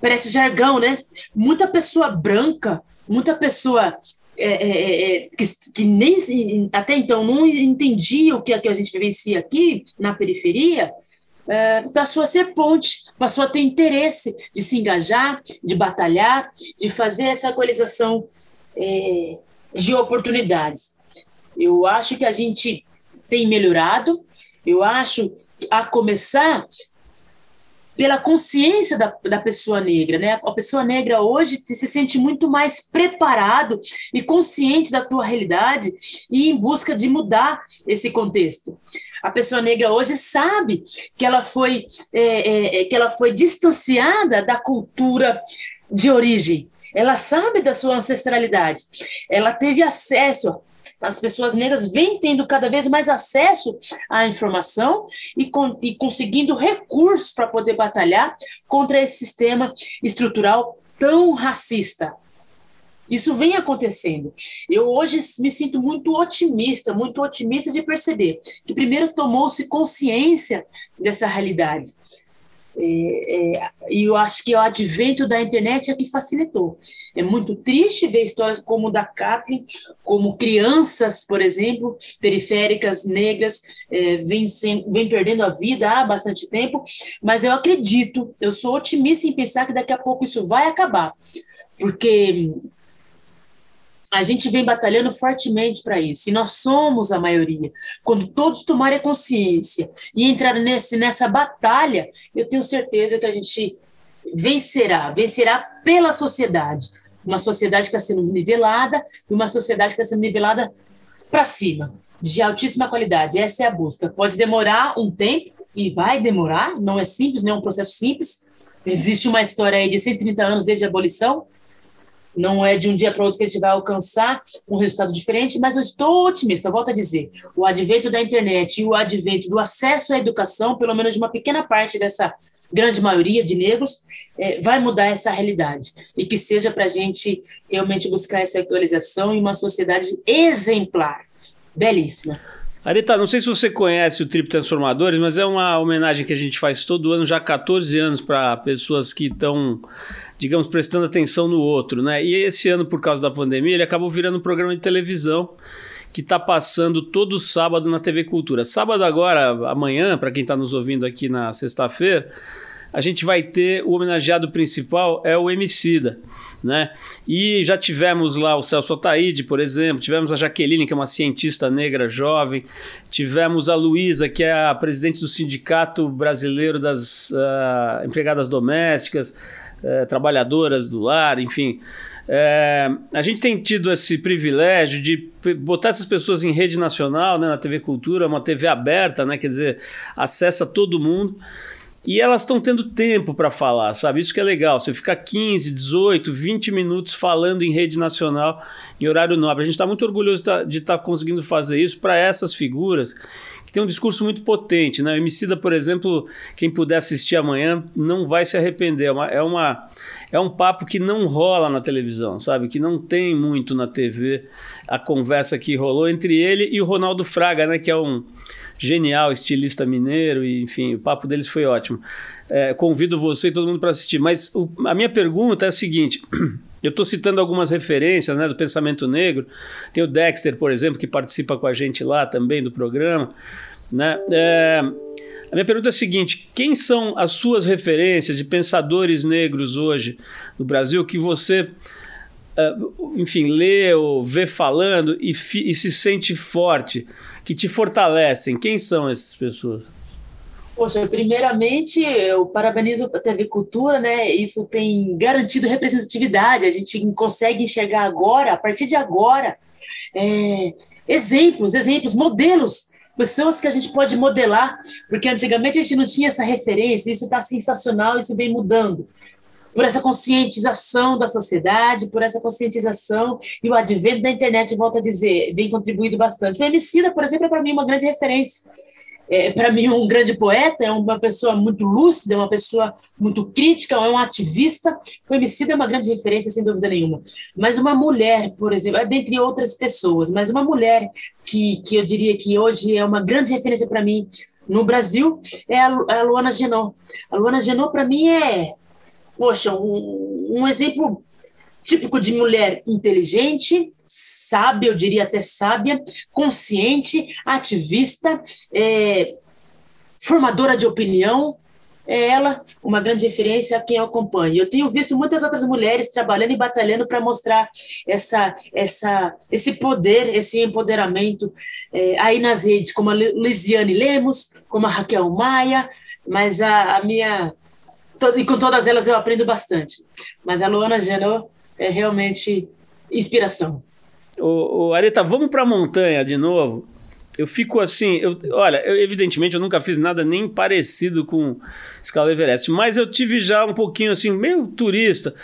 parece jargão, né? Muita pessoa branca, muita pessoa é, é, é, é que, que, nem até então não entendia o que, que a gente vivencia aqui na periferia, é, passou a ser ponte, passou a ter interesse de se engajar, de batalhar, de fazer essa equalização é, de oportunidades. Eu acho que a gente tem melhorado, eu acho, a começar pela consciência da, da pessoa negra, né? A pessoa negra hoje se sente muito mais preparado e consciente da tua realidade e em busca de mudar esse contexto. A pessoa negra hoje sabe que ela foi, é, é, é que ela foi distanciada da cultura de origem. Ela sabe da sua ancestralidade. Ela teve acesso as pessoas negras vêm tendo cada vez mais acesso à informação e, com, e conseguindo recursos para poder batalhar contra esse sistema estrutural tão racista. Isso vem acontecendo. Eu hoje me sinto muito otimista, muito otimista de perceber que primeiro tomou-se consciência dessa realidade. É, é, e eu acho que o advento da internet é que facilitou. É muito triste ver histórias como da Kathleen, como crianças, por exemplo, periféricas, negras, é, vêm, vem perdendo a vida há bastante tempo, mas eu acredito, eu sou otimista em pensar que daqui a pouco isso vai acabar, porque a gente vem batalhando fortemente para isso, e nós somos a maioria. Quando todos tomarem consciência e entrarem nesse, nessa batalha, eu tenho certeza que a gente vencerá vencerá pela sociedade. Uma sociedade que está sendo nivelada e uma sociedade que está sendo nivelada para cima, de altíssima qualidade. Essa é a busca. Pode demorar um tempo, e vai demorar, não é simples, não é um processo simples. Existe uma história aí de 130 anos desde a abolição, não é de um dia para outro que a gente vai alcançar um resultado diferente, mas eu estou otimista. Volto a dizer: o advento da internet e o advento do acesso à educação, pelo menos de uma pequena parte dessa grande maioria de negros, é, vai mudar essa realidade. E que seja para a gente realmente buscar essa atualização em uma sociedade exemplar. Belíssima. Arita, não sei se você conhece o Trip Transformadores, mas é uma homenagem que a gente faz todo ano, já há 14 anos, para pessoas que estão digamos, prestando atenção no outro, né? E esse ano, por causa da pandemia, ele acabou virando um programa de televisão que está passando todo sábado na TV Cultura. Sábado agora, amanhã, para quem está nos ouvindo aqui na sexta-feira, a gente vai ter o homenageado principal é o Emicida. Né? E já tivemos lá o Celso Otaide, por exemplo, tivemos a Jaqueline, que é uma cientista negra jovem, tivemos a Luísa, que é a presidente do Sindicato Brasileiro das uh, Empregadas Domésticas, é, trabalhadoras do lar, enfim. É, a gente tem tido esse privilégio de botar essas pessoas em rede nacional, né, na TV Cultura, uma TV aberta, né, quer dizer, acessa todo mundo. E elas estão tendo tempo para falar, sabe? Isso que é legal. Você ficar 15, 18, 20 minutos falando em rede nacional em horário nobre. A gente está muito orgulhoso de estar tá conseguindo fazer isso para essas figuras tem um discurso muito potente, né? O Emicida, por exemplo, quem puder assistir amanhã não vai se arrepender. É, uma, é, uma, é um papo que não rola na televisão, sabe? Que não tem muito na TV a conversa que rolou entre ele e o Ronaldo Fraga, né? Que é um genial estilista mineiro e enfim, o papo deles foi ótimo. É, convido você e todo mundo para assistir. Mas o, a minha pergunta é a seguinte: eu estou citando algumas referências né, do pensamento negro. Tem o Dexter, por exemplo, que participa com a gente lá também do programa. Né? É, a minha pergunta é a seguinte: quem são as suas referências de pensadores negros hoje no Brasil que você, é, enfim, lê ou vê falando e, e se sente forte, que te fortalecem? Quem são essas pessoas? Poxa, primeiramente, eu parabenizo a TV Cultura, né? Isso tem garantido representatividade. A gente consegue enxergar agora, a partir de agora, é, exemplos, exemplos, modelos pessoas que a gente pode modelar, porque antigamente a gente não tinha essa referência, isso está sensacional, isso vem mudando. Por essa conscientização da sociedade, por essa conscientização e o advento da internet, volta a dizer, vem contribuído bastante. O Emicida, por exemplo, é para mim uma grande referência é, para mim, um grande poeta, é uma pessoa muito lúcida, é uma pessoa muito crítica, é um ativista. O Emicida é uma grande referência, sem dúvida nenhuma. Mas uma mulher, por exemplo, é dentre outras pessoas, mas uma mulher que, que eu diria que hoje é uma grande referência para mim no Brasil é a, Luana Genot. A Luana Genot, para mim, é, poxa, um, um exemplo típico de mulher inteligente, sábia, eu diria até sábia, consciente, ativista, é, formadora de opinião, é ela uma grande referência a quem eu acompanho. Eu tenho visto muitas outras mulheres trabalhando e batalhando para mostrar essa, essa, esse poder, esse empoderamento é, aí nas redes, como a Lisiane Lemos, como a Raquel Maia, mas a, a minha e com todas elas eu aprendo bastante. Mas a Luana Genot é realmente inspiração. O, o Areta, vamos para a montanha de novo. Eu fico assim, eu, olha, eu, evidentemente eu nunca fiz nada nem parecido com escala Everest, mas eu tive já um pouquinho assim, meio turista,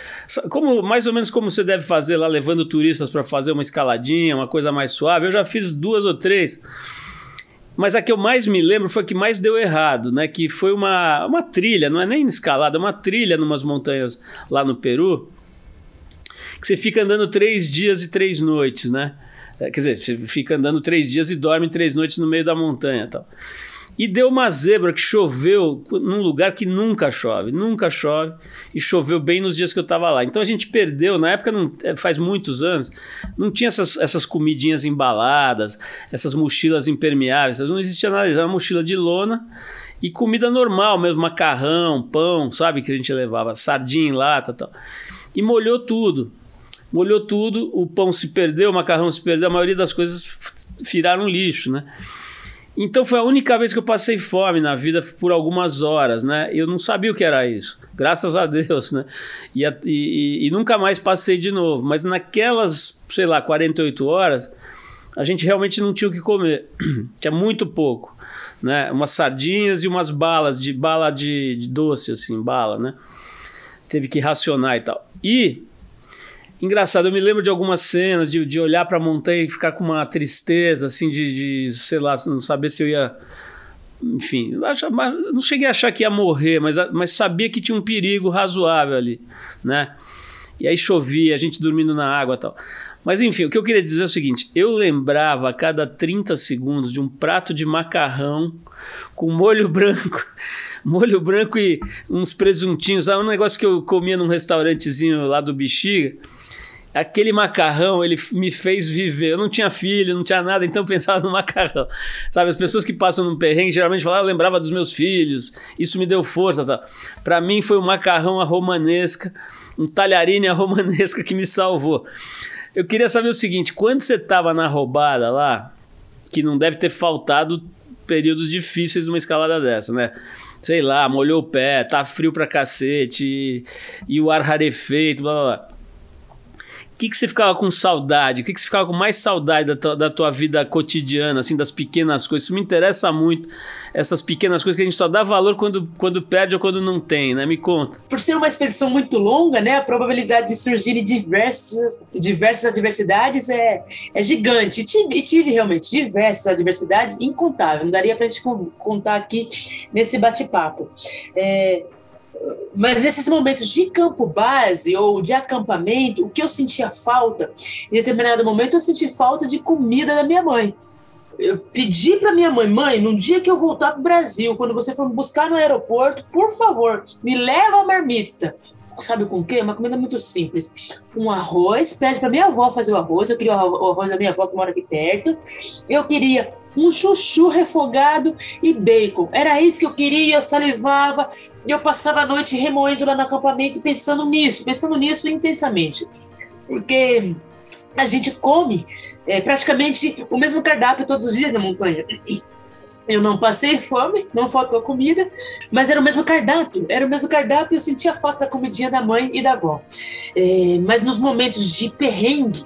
como mais ou menos como você deve fazer lá levando turistas para fazer uma escaladinha, uma coisa mais suave. Eu já fiz duas ou três. Mas a que eu mais me lembro foi a que mais deu errado, né? Que foi uma, uma trilha, não é nem escalada, é uma trilha numas montanhas lá no Peru, que você fica andando três dias e três noites, né? É, quer dizer, você fica andando três dias e dorme três noites no meio da montanha tal. E deu uma zebra que choveu num lugar que nunca chove, nunca chove, e choveu bem nos dias que eu estava lá. Então a gente perdeu, na época, não, é, faz muitos anos, não tinha essas, essas comidinhas embaladas, essas mochilas impermeáveis, não existia nada, era uma mochila de lona e comida normal mesmo, macarrão, pão, sabe, que a gente levava, sardinha em lata tal. E molhou tudo molhou tudo, o pão se perdeu, o macarrão se perdeu, a maioria das coisas viraram lixo, né? Então foi a única vez que eu passei fome na vida por algumas horas, né? Eu não sabia o que era isso, graças a Deus, né? E, e, e nunca mais passei de novo. Mas naquelas, sei lá, 48 horas, a gente realmente não tinha o que comer. tinha muito pouco, né? Umas sardinhas e umas balas de bala de, de doce, assim, bala, né? Teve que racionar e tal. E engraçado, eu me lembro de algumas cenas de, de olhar para a montanha e ficar com uma tristeza, assim, de, de, sei lá, não saber se eu ia. Enfim, não cheguei a achar que ia morrer, mas, mas sabia que tinha um perigo razoável ali, né? E aí chovia, a gente dormindo na água tal. Mas enfim, o que eu queria dizer é o seguinte: eu lembrava a cada 30 segundos de um prato de macarrão com molho branco molho branco e uns presuntinhos. Um negócio que eu comia num restaurantezinho lá do Bexiga aquele macarrão, ele me fez viver. Eu não tinha filho, não tinha nada, então pensava no macarrão. Sabe, as pessoas que passam num perrengue geralmente falam, ah, eu lembrava dos meus filhos, isso me deu força. Tá? Para mim foi o macarrão a romanesca, um talharine a romanesca que me salvou. Eu queria saber o seguinte, quando você estava na roubada lá, que não deve ter faltado períodos difíceis numa escalada dessa, né? Sei lá, molhou o pé, tá frio pra cacete, e, e o ar rarefeito, blá blá blá que, que você ficava com saudade? O que, que você ficava com mais saudade da tua, da tua vida cotidiana, assim, das pequenas coisas? Isso me interessa muito, essas pequenas coisas que a gente só dá valor quando, quando perde ou quando não tem, né? Me conta. Por ser uma expedição muito longa, né, a probabilidade de surgirem diversas, diversas adversidades é, é gigante. E tive, e tive realmente diversas adversidades incontáveis. Não daria para a gente contar aqui nesse bate-papo. É, mas nesses momentos de campo base ou de acampamento, o que eu sentia falta, em determinado momento eu senti falta de comida da minha mãe. Eu pedi para minha mãe, mãe, no dia que eu voltar para o Brasil, quando você for me buscar no aeroporto, por favor, me leva a marmita. Sabe com o quê? Uma comida muito simples. Um arroz, pede para minha avó fazer o arroz. Eu queria o arroz da minha avó que mora aqui perto. Eu queria um chuchu refogado e bacon. Era isso que eu queria, eu salivava, e eu passava a noite remoendo lá no acampamento pensando nisso, pensando nisso intensamente. Porque a gente come é, praticamente o mesmo cardápio todos os dias na montanha. Eu não passei fome, não faltou comida, mas era o mesmo cardápio, era o mesmo cardápio, eu sentia falta da comidinha da mãe e da avó. É, mas nos momentos de perrengue,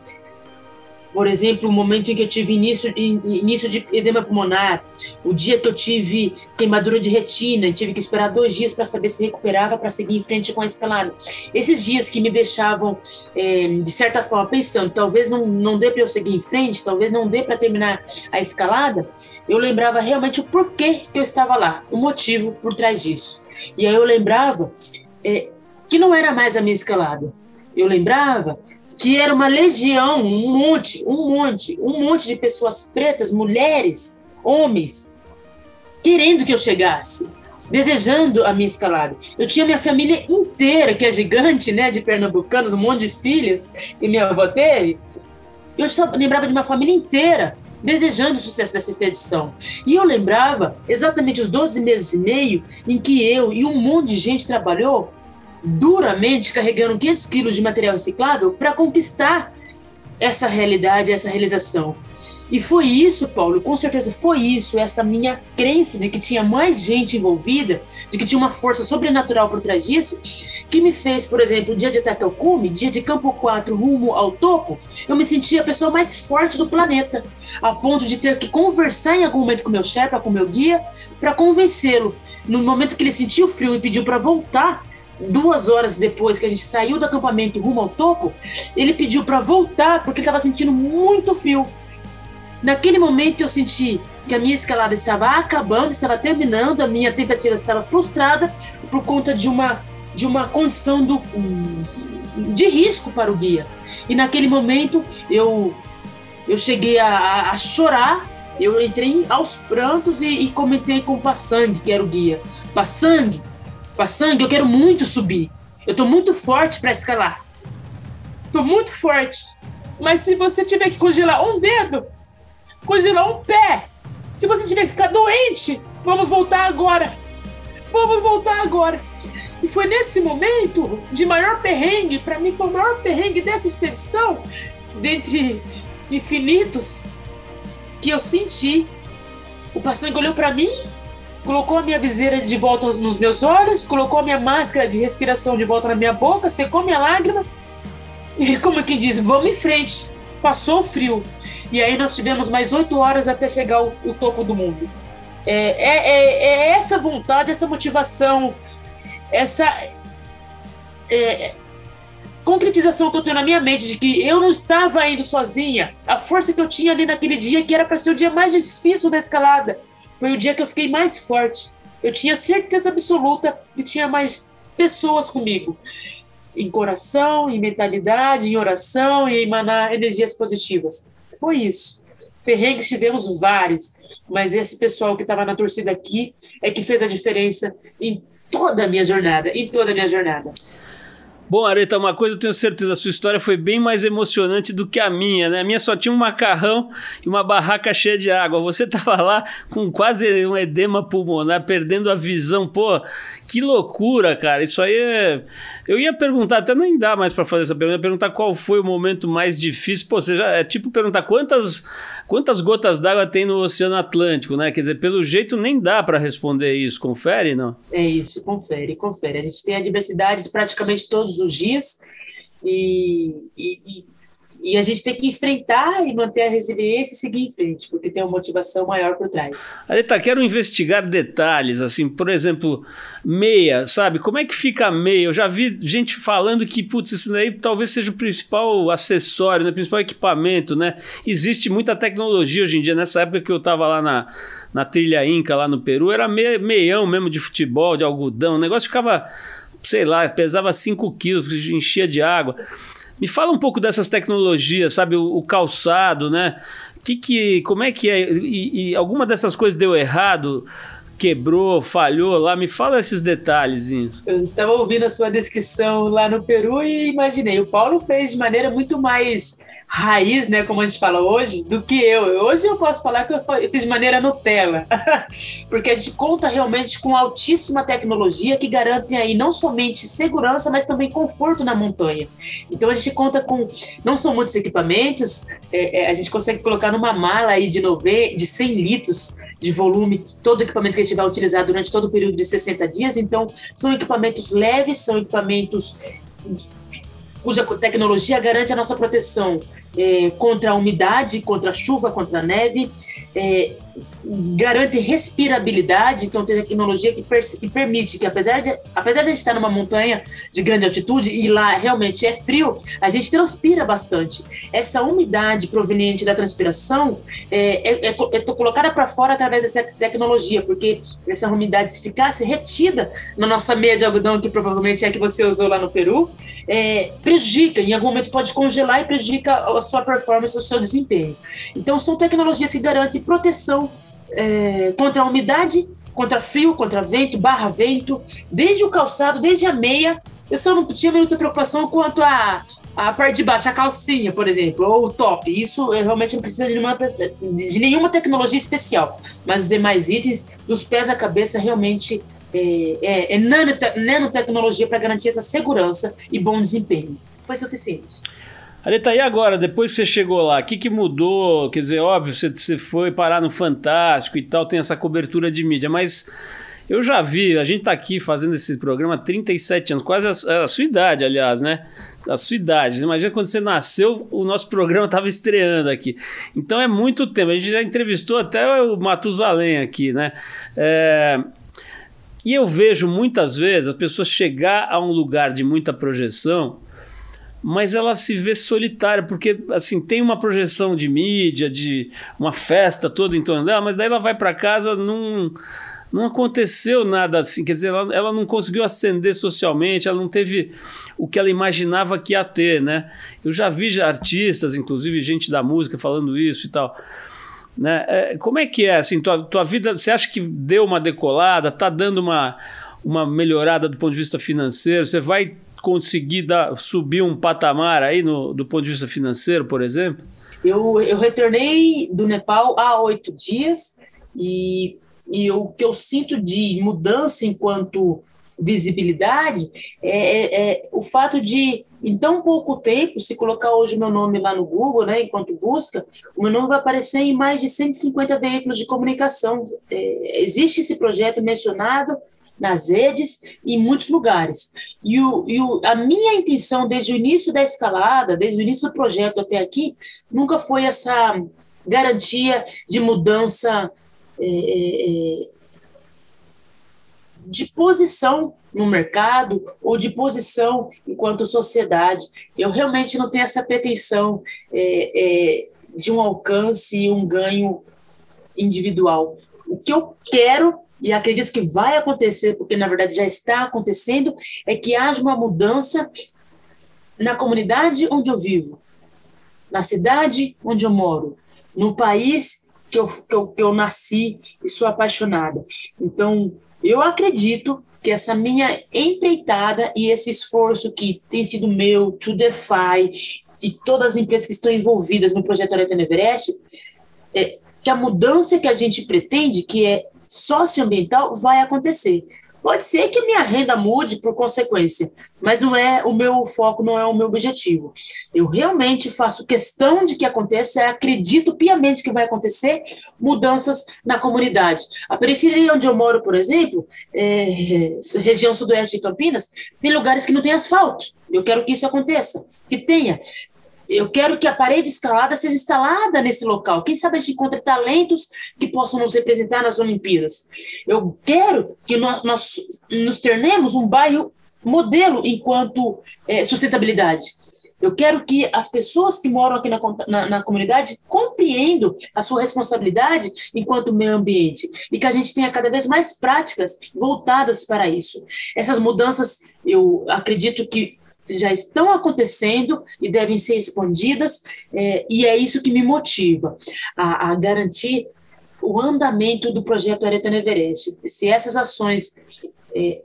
por exemplo, o momento em que eu tive início, início de edema pulmonar, o dia que eu tive queimadura de retina tive que esperar dois dias para saber se recuperava para seguir em frente com a escalada. Esses dias que me deixavam, é, de certa forma, pensando, talvez não, não dê para eu seguir em frente, talvez não dê para terminar a escalada, eu lembrava realmente o porquê que eu estava lá, o motivo por trás disso. E aí eu lembrava é, que não era mais a minha escalada. Eu lembrava que era uma legião, um monte, um monte, um monte de pessoas pretas, mulheres, homens, querendo que eu chegasse, desejando a minha escalada. Eu tinha minha família inteira, que é gigante, né, de pernambucanos, um monte de filhos que minha avó teve. Eu só lembrava de uma família inteira desejando o sucesso dessa expedição. E eu lembrava exatamente os 12 meses e meio em que eu e um monte de gente trabalhou duramente carregando 500 quilos de material reciclável para conquistar essa realidade, essa realização. E foi isso, Paulo, com certeza foi isso, essa minha crença de que tinha mais gente envolvida, de que tinha uma força sobrenatural por trás disso, que me fez, por exemplo, dia de Tacalcume, dia de Campo 4 rumo ao topo, eu me sentia a pessoa mais forte do planeta, a ponto de ter que conversar em algum momento com meu chefe, com meu guia, para convencê-lo. No momento que ele sentiu frio e pediu para voltar, duas horas depois que a gente saiu do acampamento rumo ao topo, ele pediu para voltar porque ele estava sentindo muito frio. Naquele momento eu senti que a minha escalada estava acabando, estava terminando, a minha tentativa estava frustrada por conta de uma de uma condição do, de risco para o guia. E naquele momento eu eu cheguei a, a chorar, eu entrei aos prantos e, e comentei com o Passang, que era o guia. Passang, Passang, eu quero muito subir. Eu estou muito forte para escalar. Estou muito forte. Mas se você tiver que congelar um dedo, congelar um pé. Se você tiver que ficar doente, vamos voltar agora. Vamos voltar agora. E foi nesse momento de maior perrengue, para mim foi o maior perrengue dessa expedição, dentre infinitos, que eu senti. O passangue olhou para mim, colocou a minha viseira de volta nos meus olhos, colocou a minha máscara de respiração de volta na minha boca, secou minha lágrima. E como quem diz, vamos em frente. Passou o frio. E aí nós tivemos mais oito horas até chegar ao, ao topo do mundo. É, é, é, é, essa vontade, essa motivação, essa é, concretização que eu tenho na minha mente de que eu não estava indo sozinha. A força que eu tinha ali naquele dia, que era para ser o dia mais difícil da escalada, foi o dia que eu fiquei mais forte. Eu tinha certeza absoluta que tinha mais pessoas comigo em coração, em mentalidade, em oração e emanar energias positivas. Foi isso. Perrengues tivemos vários, mas esse pessoal que estava na torcida aqui é que fez a diferença em toda a minha jornada, em toda a minha jornada. Bom, Areta, uma coisa eu tenho certeza, a sua história foi bem mais emocionante do que a minha, né? A minha só tinha um macarrão e uma barraca cheia de água. Você tava lá com quase um edema pulmonar, perdendo a visão. Pô, que loucura, cara. Isso aí é. Eu ia perguntar, até nem dá mais para fazer essa pergunta, ia perguntar qual foi o momento mais difícil. Pô, já é tipo perguntar quantas, quantas gotas d'água tem no Oceano Atlântico, né? Quer dizer, pelo jeito nem dá para responder isso. Confere, não? É isso, confere, confere. A gente tem adversidades praticamente todos os dias e, e e a gente tem que enfrentar e manter a resiliência e seguir em frente, porque tem uma motivação maior por trás. Aleta, quero investigar detalhes, assim, por exemplo, meia, sabe? Como é que fica a meia? Eu já vi gente falando que, putz, isso daí talvez seja o principal acessório, né? o principal equipamento, né? Existe muita tecnologia hoje em dia. Nessa época que eu estava lá na, na trilha Inca, lá no Peru, era meião mesmo de futebol, de algodão. O negócio ficava, sei lá, pesava 5 quilos, enchia de água. Me fala um pouco dessas tecnologias, sabe? O, o calçado, né? Que que, como é que é? E, e, alguma dessas coisas deu errado? Quebrou, falhou lá? Me fala esses detalhes. Eu estava ouvindo a sua descrição lá no Peru e imaginei. O Paulo fez de maneira muito mais raiz, né, como a gente fala hoje, do que eu. Hoje eu posso falar que eu fiz de maneira Nutella, porque a gente conta realmente com altíssima tecnologia que garante aí não somente segurança, mas também conforto na montanha. Então a gente conta com, não são muitos equipamentos, é, é, a gente consegue colocar numa mala aí de, nove, de 100 litros de volume todo o equipamento que a gente vai utilizar durante todo o período de 60 dias. Então, são equipamentos leves, são equipamentos cuja tecnologia garante a nossa proteção é, contra a umidade, contra a chuva, contra a neve, é, garante respirabilidade, então tem tecnologia que, que, permite que apesar de, apesar de a gente estar numa montanha de grande altitude e lá realmente é frio, a gente transpira bastante. Essa umidade proveniente da transpiração é, é, é, é colocada para fora através dessa tecnologia, porque essa umidade se ficasse retida na nossa meia de algodão, que provavelmente é a que você usou lá no Peru, é, prejudica, em algum momento pode congelar e prejudica a sua performance, o seu desempenho. Então são tecnologias que garantem proteção é, contra a umidade, contra frio, contra vento, barra vento, desde o calçado, desde a meia. Eu só não tinha muita preocupação quanto a, a parte de baixo, a calcinha, por exemplo, ou o top. Isso realmente não precisa de nenhuma, de nenhuma tecnologia especial. Mas os demais itens, dos pés à cabeça, realmente é, é, é nanotecnologia para garantir essa segurança e bom desempenho. Foi suficiente. Areta, e agora, depois que você chegou lá, o que, que mudou? Quer dizer, óbvio, você, você foi parar no Fantástico e tal, tem essa cobertura de mídia, mas eu já vi, a gente está aqui fazendo esse programa há 37 anos, quase a, a, sua idade, aliás, né? A sua idade. Imagina quando você nasceu, o nosso programa estava estreando aqui. Então é muito tempo. A gente já entrevistou até o Matusalém aqui, né? É, e eu vejo muitas vezes as pessoas chegar a um lugar de muita projeção mas ela se vê solitária, porque assim, tem uma projeção de mídia, de uma festa toda em torno dela, mas daí ela vai para casa num não aconteceu nada assim, quer dizer, ela, ela não conseguiu ascender socialmente, ela não teve o que ela imaginava que ia ter, né? Eu já vi artistas, inclusive gente da música falando isso e tal. Né? É, como é que é assim, tua, tua vida, você acha que deu uma decolada, tá dando uma, uma melhorada do ponto de vista financeiro, você vai conseguir dar, subir um patamar aí no, do ponto de vista financeiro, por exemplo? Eu, eu retornei do Nepal há oito dias e, e o que eu sinto de mudança enquanto visibilidade é, é, é, o fato de, em tão pouco tempo, se colocar hoje meu nome lá no Google, né, enquanto busca, o meu nome vai aparecer em mais de 150 veículos de comunicação. É, existe esse projeto mencionado nas redes e em muitos lugares. E, o, e o, a minha intenção desde o início da escalada, desde o início do projeto até aqui, nunca foi essa garantia de mudança é, é, é de posição no mercado ou de posição enquanto sociedade. Eu realmente não tenho essa pretensão é, é, de um alcance e um ganho individual. O que eu quero e acredito que vai acontecer, porque na verdade já está acontecendo, é que haja uma mudança na comunidade onde eu vivo, na cidade onde eu moro, no país que eu, que eu, que eu nasci e sou apaixonada. Então, eu acredito que essa minha empreitada e esse esforço que tem sido meu, to defy, e todas as empresas que estão envolvidas no projeto Areta Everest, é, que a mudança que a gente pretende, que é socioambiental vai acontecer. Pode ser que minha renda mude por consequência, mas não é o meu foco, não é o meu objetivo. Eu realmente faço questão de que aconteça, acredito piamente que vai acontecer mudanças na comunidade. A periferia onde eu moro, por exemplo, é, região sudoeste de Campinas, tem lugares que não tem asfalto. Eu quero que isso aconteça, que tenha. Eu quero que a parede escalada seja instalada nesse local. Quem sabe a gente encontre talentos que possam nos representar nas Olimpíadas. Eu quero que nós, nós nos tornemos um bairro modelo enquanto é, sustentabilidade. Eu quero que as pessoas que moram aqui na, na, na, comunidade compreendam a sua responsabilidade enquanto meio ambiente e que a gente tenha cada vez mais práticas voltadas para isso. Essas mudanças, eu acredito que já estão acontecendo e devem ser expandidas, é, e é isso que me motiva a, a, garantir o andamento do projeto Areta Everest. Se essas ações é,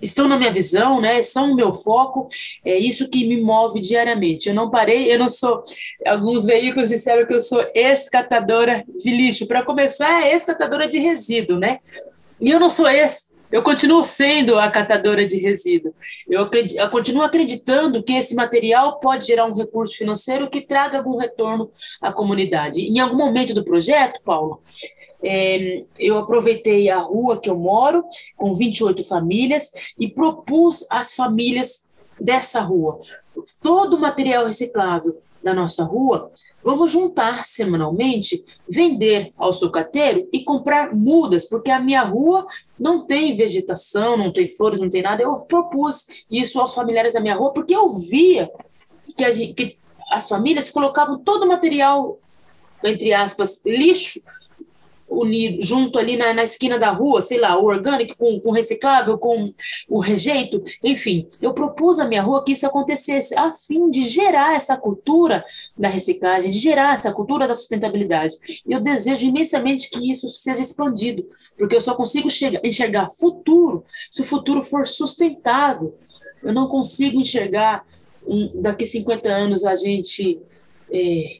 estão na minha visão, né, são o meu foco, é isso que me move diariamente. Eu não parei, eu não sou. Alguns veículos disseram que eu sou escatadora de lixo. Para começar, é escatadora de resíduo, né? E eu não sou esse eu continuo sendo a catadora de resíduo. Eu, acredito, eu, continuo acreditando que esse material pode gerar um recurso financeiro que traga algum retorno à comunidade. Em algum momento do projeto, Paulo, é, eu aproveitei a rua que eu moro, com 28 famílias, e propus às famílias dessa rua todo o material reciclável da nossa rua, vamos juntar semanalmente, vender ao sucateiro e comprar mudas, porque a minha rua não tem vegetação, não tem flores, não tem nada. Eu propus isso aos familiares da minha rua, porque eu via que, gente, que as famílias colocavam todo o material, entre aspas, lixo, unido, junto ali na, na esquina da rua, sei lá, o orgânico com, com reciclável, com o rejeito, enfim. Eu propus à minha rua que isso acontecesse, a fim de gerar essa cultura da reciclagem, de gerar essa cultura da sustentabilidade. Eu desejo imensamente que isso seja expandido, porque eu só consigo chegar, enxergar futuro se o futuro for sustentável. Eu não consigo enxergar um, daqui 50 anos a gente. É,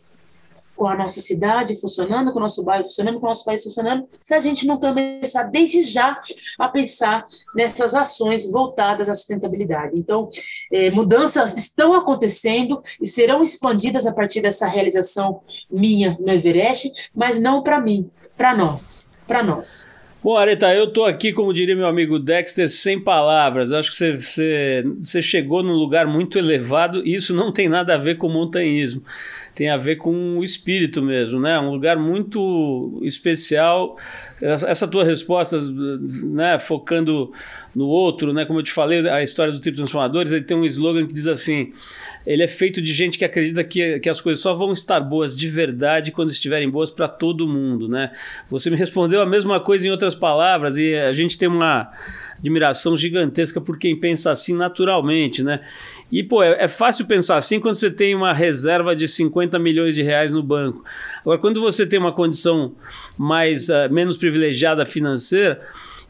com a nossa cidade funcionando, com o nosso bairro funcionando, com o nosso país funcionando, se a gente não começar desde já a pensar nessas ações voltadas à sustentabilidade. Então, é, mudanças estão acontecendo e serão expandidas a partir dessa realização minha no Everest, mas não para mim, para nós, para nós. Bom, Areta, eu tô aqui, como diria meu amigo Dexter, sem palavras. Acho que você, você, você chegou num lugar muito elevado e isso não tem nada a ver com montanhismo. Tem a ver com o espírito mesmo, né? Um lugar muito especial. Essa tua resposta, né, focando no outro, né? Como eu te falei, a história do Tipo Transformadores, ele tem um slogan que diz assim: ele é feito de gente que acredita que, que as coisas só vão estar boas de verdade quando estiverem boas para todo mundo, né? Você me respondeu a mesma coisa em outras palavras e a gente tem uma admiração gigantesca por quem pensa assim naturalmente, né? E, pô, é, é, fácil pensar assim quando você tem uma reserva de 50 milhões de reais no banco. Agora, quando você tem uma condição mais uh, menos privilegiada financeira,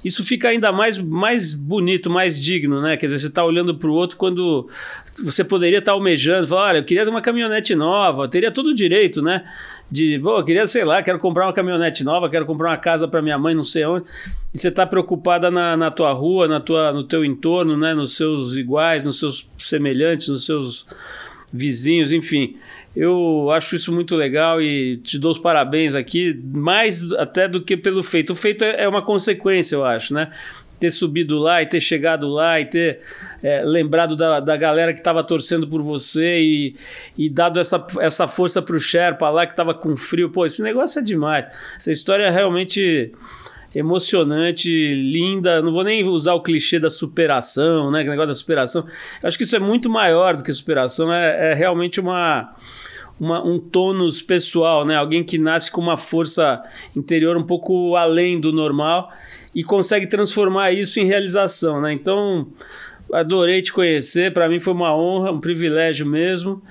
isso fica ainda mais, mais bonito, mais digno, né? Quer dizer, você está olhando para o outro quando você poderia estar tá almejando, falar, olha, eu queria uma caminhonete nova, teria todo o direito, né? De, pô, eu queria, sei lá, quero comprar uma caminhonete nova, quero comprar uma casa para minha mãe, não sei onde. E você está preocupada na, na tua rua, na tua, no teu entorno, né? Nos seus iguais, nos seus semelhantes, nos seus vizinhos, enfim. Eu acho isso muito legal e te dou os parabéns aqui, mais até do que pelo feito. O feito é, é uma consequência, eu acho, né? ter subido lá e ter chegado lá e ter é, lembrado da, da galera que estava torcendo por você e, e dado essa, essa força para o Sherpa lá que estava com frio. Pô, esse negócio é demais. Essa história é realmente emocionante, linda. Não vou nem usar o clichê da superação, né? O negócio da superação. acho que isso é muito maior do que superação. É, é realmente uma, uma, um tônus pessoal, né? Alguém que nasce com uma força interior um pouco além do normal e consegue transformar isso em realização, né? Então, adorei te conhecer, para mim foi uma honra, um privilégio mesmo.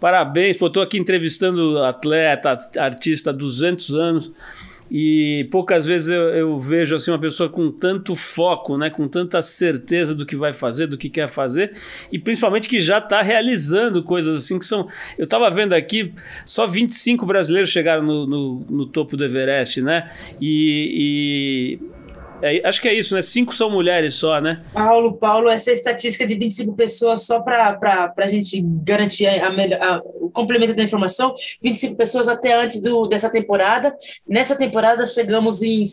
Parabéns, pô, tô aqui entrevistando atleta, artista há 200 anos e poucas vezes eu, eu, vejo assim uma pessoa com tanto foco, né, com tanta certeza do que vai fazer, do que quer fazer e principalmente que já está realizando coisas assim que são. Eu estava vendo aqui, só 25 brasileiros chegaram no, no, no topo do Everest, né? E, e é, acho que é isso, né? Cinco são mulheres só, né? Paulo, Paulo, essa estatística de 25 pessoas, só para a gente garantir a, a, a, o complemento da informação, 25 pessoas até antes do, dessa temporada. Nessa temporada chegamos em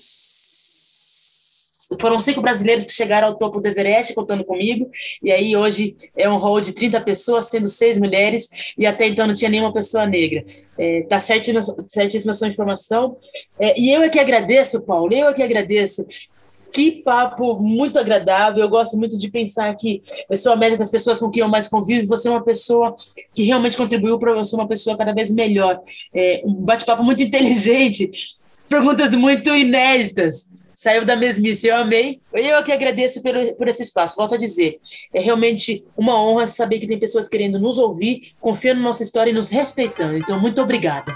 foram cinco brasileiros que chegaram ao topo do Everest, contando comigo, e aí hoje é um hall de 30 pessoas, tendo seis mulheres, e até então não tinha nenhuma pessoa negra. É, tá certíssima, certíssima sua informação. É, e eu é que agradeço, Paulo, eu é que agradeço que papo muito agradável. Eu gosto muito de pensar que eu sou a média das pessoas com quem eu mais convivo. Você é uma pessoa que realmente contribuiu para eu ser uma pessoa cada vez melhor. É, um bate-papo muito inteligente, perguntas muito inéditas. Saiu da mesmice, eu amei. Eu que agradeço por, por esse espaço. Volto a dizer, é realmente uma honra saber que tem pessoas querendo nos ouvir, confiando na nossa história e nos respeitando. Então, muito obrigada.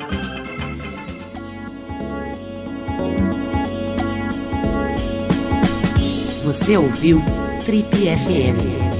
Você ouviu Trip FM.